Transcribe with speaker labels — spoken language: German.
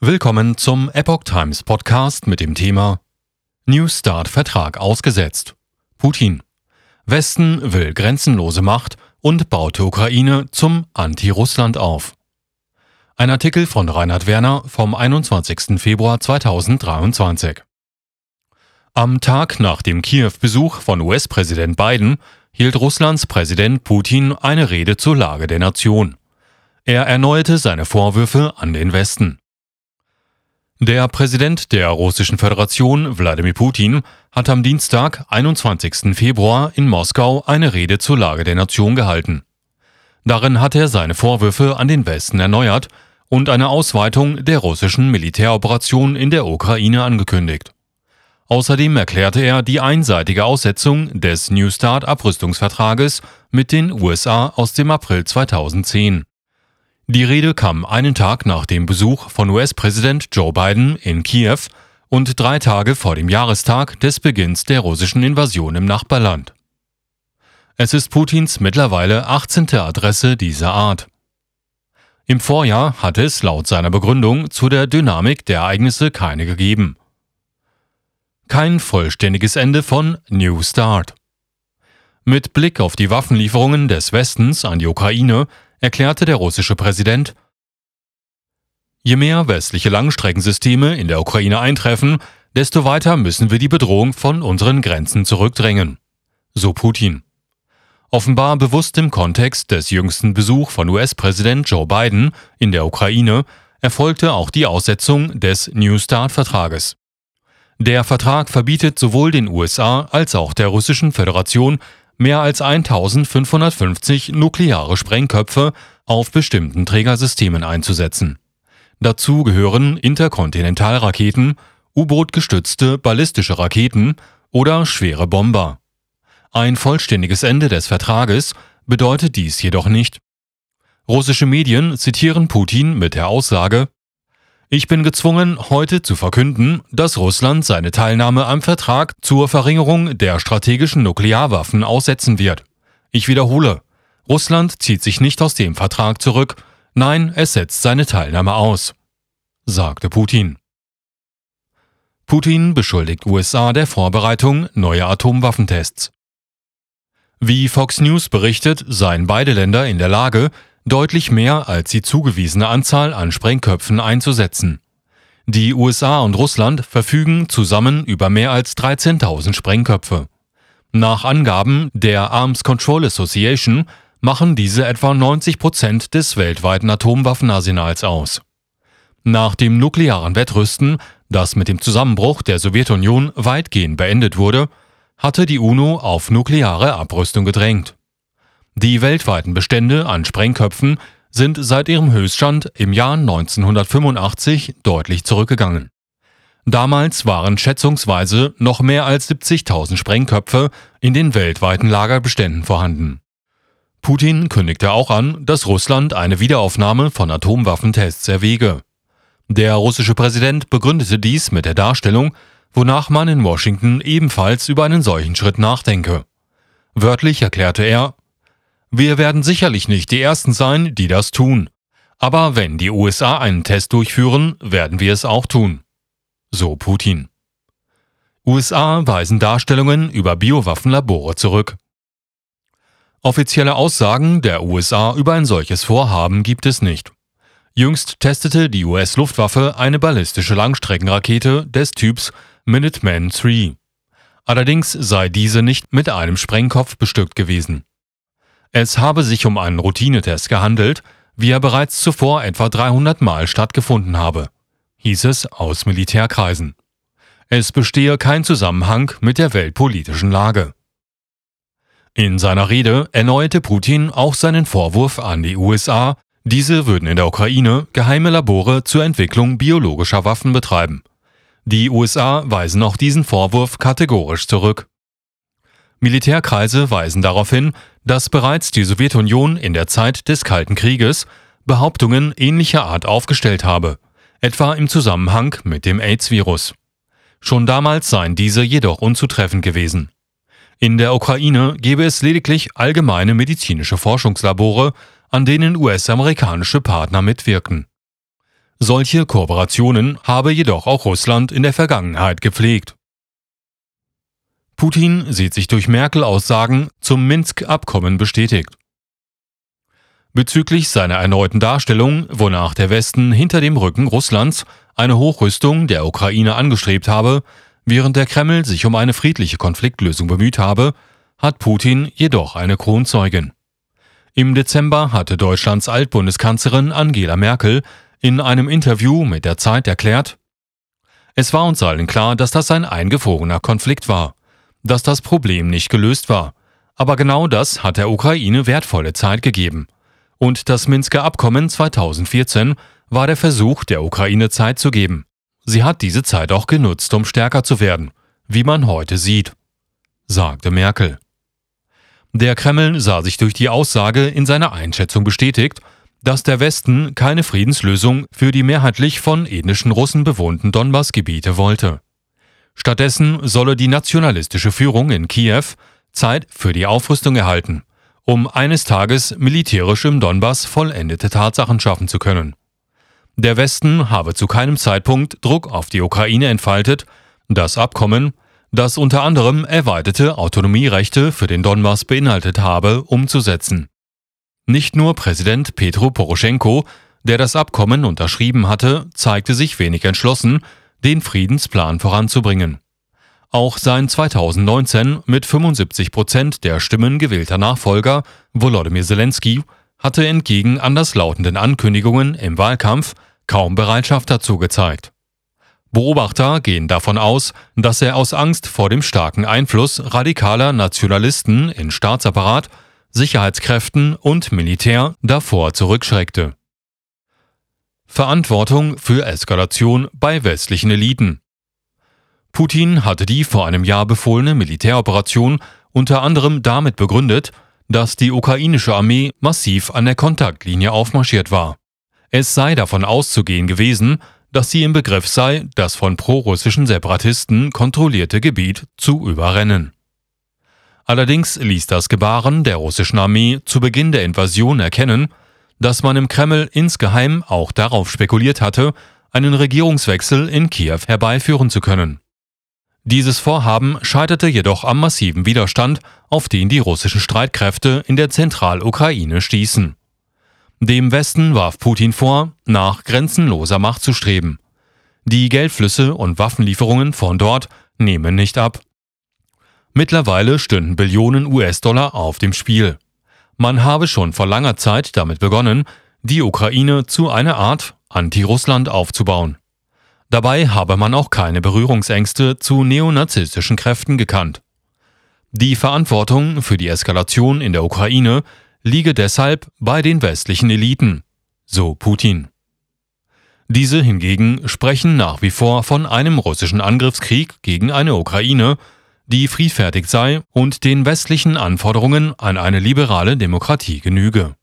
Speaker 1: Willkommen zum Epoch Times Podcast mit dem Thema New Start Vertrag ausgesetzt. Putin. Westen will grenzenlose Macht und baut die Ukraine zum Anti-Russland auf. Ein Artikel von Reinhard Werner vom 21. Februar 2023. Am Tag nach dem Kiew-Besuch von US-Präsident Biden hielt Russlands Präsident Putin eine Rede zur Lage der Nation. Er erneuerte seine Vorwürfe an den Westen. Der Präsident der Russischen Föderation, Wladimir Putin, hat am Dienstag, 21. Februar, in Moskau eine Rede zur Lage der Nation gehalten. Darin hat er seine Vorwürfe an den Westen erneuert und eine Ausweitung der russischen Militäroperation in der Ukraine angekündigt. Außerdem erklärte er die einseitige Aussetzung des New Start Abrüstungsvertrages mit den USA aus dem April 2010. Die Rede kam einen Tag nach dem Besuch von US-Präsident Joe Biden in Kiew und drei Tage vor dem Jahrestag des Beginns der russischen Invasion im Nachbarland. Es ist Putins mittlerweile 18. Adresse dieser Art. Im Vorjahr hat es laut seiner Begründung zu der Dynamik der Ereignisse keine gegeben. Kein vollständiges Ende von New Start. Mit Blick auf die Waffenlieferungen des Westens an die Ukraine erklärte der russische Präsident, Je mehr westliche Langstreckensysteme in der Ukraine eintreffen, desto weiter müssen wir die Bedrohung von unseren Grenzen zurückdrängen. So Putin. Offenbar bewusst im Kontext des jüngsten Besuchs von US-Präsident Joe Biden in der Ukraine erfolgte auch die Aussetzung des New Start-Vertrages. Der Vertrag verbietet sowohl den USA als auch der Russischen Föderation mehr als 1550 nukleare Sprengköpfe auf bestimmten Trägersystemen einzusetzen. Dazu gehören Interkontinentalraketen, U-Boot-gestützte ballistische Raketen oder schwere Bomber. Ein vollständiges Ende des Vertrages bedeutet dies jedoch nicht. Russische Medien zitieren Putin mit der Aussage ich bin gezwungen, heute zu verkünden, dass Russland seine Teilnahme am Vertrag zur Verringerung der strategischen Nuklearwaffen aussetzen wird. Ich wiederhole, Russland zieht sich nicht aus dem Vertrag zurück, nein, es setzt seine Teilnahme aus, sagte Putin. Putin beschuldigt USA der Vorbereitung neuer Atomwaffentests. Wie Fox News berichtet, seien beide Länder in der Lage, deutlich mehr als die zugewiesene Anzahl an Sprengköpfen einzusetzen. Die USA und Russland verfügen zusammen über mehr als 13.000 Sprengköpfe. Nach Angaben der Arms Control Association machen diese etwa 90 Prozent des weltweiten Atomwaffenarsenals aus. Nach dem nuklearen Wettrüsten, das mit dem Zusammenbruch der Sowjetunion weitgehend beendet wurde, hatte die UNO auf nukleare Abrüstung gedrängt. Die weltweiten Bestände an Sprengköpfen sind seit ihrem Höchststand im Jahr 1985 deutlich zurückgegangen. Damals waren schätzungsweise noch mehr als 70.000 Sprengköpfe in den weltweiten Lagerbeständen vorhanden. Putin kündigte auch an, dass Russland eine Wiederaufnahme von Atomwaffentests erwäge. Der russische Präsident begründete dies mit der Darstellung, wonach man in Washington ebenfalls über einen solchen Schritt nachdenke. Wörtlich erklärte er, wir werden sicherlich nicht die Ersten sein, die das tun. Aber wenn die USA einen Test durchführen, werden wir es auch tun. So Putin. USA weisen Darstellungen über Biowaffenlabore zurück. Offizielle Aussagen der USA über ein solches Vorhaben gibt es nicht. Jüngst testete die US-Luftwaffe eine ballistische Langstreckenrakete des Typs Minuteman III. Allerdings sei diese nicht mit einem Sprengkopf bestückt gewesen. Es habe sich um einen Routinetest gehandelt, wie er bereits zuvor etwa 300 Mal stattgefunden habe, hieß es aus Militärkreisen. Es bestehe kein Zusammenhang mit der weltpolitischen Lage. In seiner Rede erneuerte Putin auch seinen Vorwurf an die USA, diese würden in der Ukraine geheime Labore zur Entwicklung biologischer Waffen betreiben. Die USA weisen auch diesen Vorwurf kategorisch zurück. Militärkreise weisen darauf hin, dass bereits die Sowjetunion in der Zeit des Kalten Krieges Behauptungen ähnlicher Art aufgestellt habe, etwa im Zusammenhang mit dem AIDS-Virus. Schon damals seien diese jedoch unzutreffend gewesen. In der Ukraine gebe es lediglich allgemeine medizinische Forschungslabore, an denen US-amerikanische Partner mitwirken. Solche Kooperationen habe jedoch auch Russland in der Vergangenheit gepflegt. Putin sieht sich durch Merkel-Aussagen zum Minsk-Abkommen bestätigt. Bezüglich seiner erneuten Darstellung, wonach der Westen hinter dem Rücken Russlands eine Hochrüstung der Ukraine angestrebt habe, während der Kreml sich um eine friedliche Konfliktlösung bemüht habe, hat Putin jedoch eine Kronzeugin. Im Dezember hatte Deutschlands Altbundeskanzlerin Angela Merkel in einem Interview mit der Zeit erklärt, es war uns allen klar, dass das ein eingefrorener Konflikt war, dass das Problem nicht gelöst war, aber genau das hat der Ukraine wertvolle Zeit gegeben. Und das Minsker Abkommen 2014 war der Versuch, der Ukraine Zeit zu geben. Sie hat diese Zeit auch genutzt, um stärker zu werden, wie man heute sieht, sagte Merkel. Der Kreml sah sich durch die Aussage in seiner Einschätzung bestätigt, dass der Westen keine Friedenslösung für die mehrheitlich von ethnischen Russen bewohnten Donbass-Gebiete wollte. Stattdessen solle die nationalistische Führung in Kiew Zeit für die Aufrüstung erhalten, um eines Tages militärisch im Donbass vollendete Tatsachen schaffen zu können. Der Westen habe zu keinem Zeitpunkt Druck auf die Ukraine entfaltet, das Abkommen, das unter anderem erweiterte Autonomierechte für den Donbass beinhaltet habe, umzusetzen. Nicht nur Präsident Petro Poroschenko, der das Abkommen unterschrieben hatte, zeigte sich wenig entschlossen, den Friedensplan voranzubringen. Auch sein 2019 mit 75 Prozent der Stimmen gewählter Nachfolger Volodymyr Zelensky hatte entgegen anderslautenden Ankündigungen im Wahlkampf kaum Bereitschaft dazu gezeigt. Beobachter gehen davon aus, dass er aus Angst vor dem starken Einfluss radikaler Nationalisten in Staatsapparat, Sicherheitskräften und Militär davor zurückschreckte. Verantwortung für Eskalation bei westlichen Eliten. Putin hatte die vor einem Jahr befohlene Militäroperation unter anderem damit begründet, dass die ukrainische Armee massiv an der Kontaktlinie aufmarschiert war. Es sei davon auszugehen gewesen, dass sie im Begriff sei, das von prorussischen Separatisten kontrollierte Gebiet zu überrennen. Allerdings ließ das Gebaren der russischen Armee zu Beginn der Invasion erkennen, dass man im Kreml insgeheim auch darauf spekuliert hatte, einen Regierungswechsel in Kiew herbeiführen zu können. Dieses Vorhaben scheiterte jedoch am massiven Widerstand, auf den die russischen Streitkräfte in der Zentralukraine stießen. Dem Westen warf Putin vor, nach grenzenloser Macht zu streben. Die Geldflüsse und Waffenlieferungen von dort nehmen nicht ab. Mittlerweile stünden Billionen US-Dollar auf dem Spiel. Man habe schon vor langer Zeit damit begonnen, die Ukraine zu einer Art Anti-Russland aufzubauen. Dabei habe man auch keine Berührungsängste zu neonazistischen Kräften gekannt. Die Verantwortung für die Eskalation in der Ukraine liege deshalb bei den westlichen Eliten, so Putin. Diese hingegen sprechen nach wie vor von einem russischen Angriffskrieg gegen eine Ukraine, die friedfertig sei und den westlichen Anforderungen an eine liberale Demokratie genüge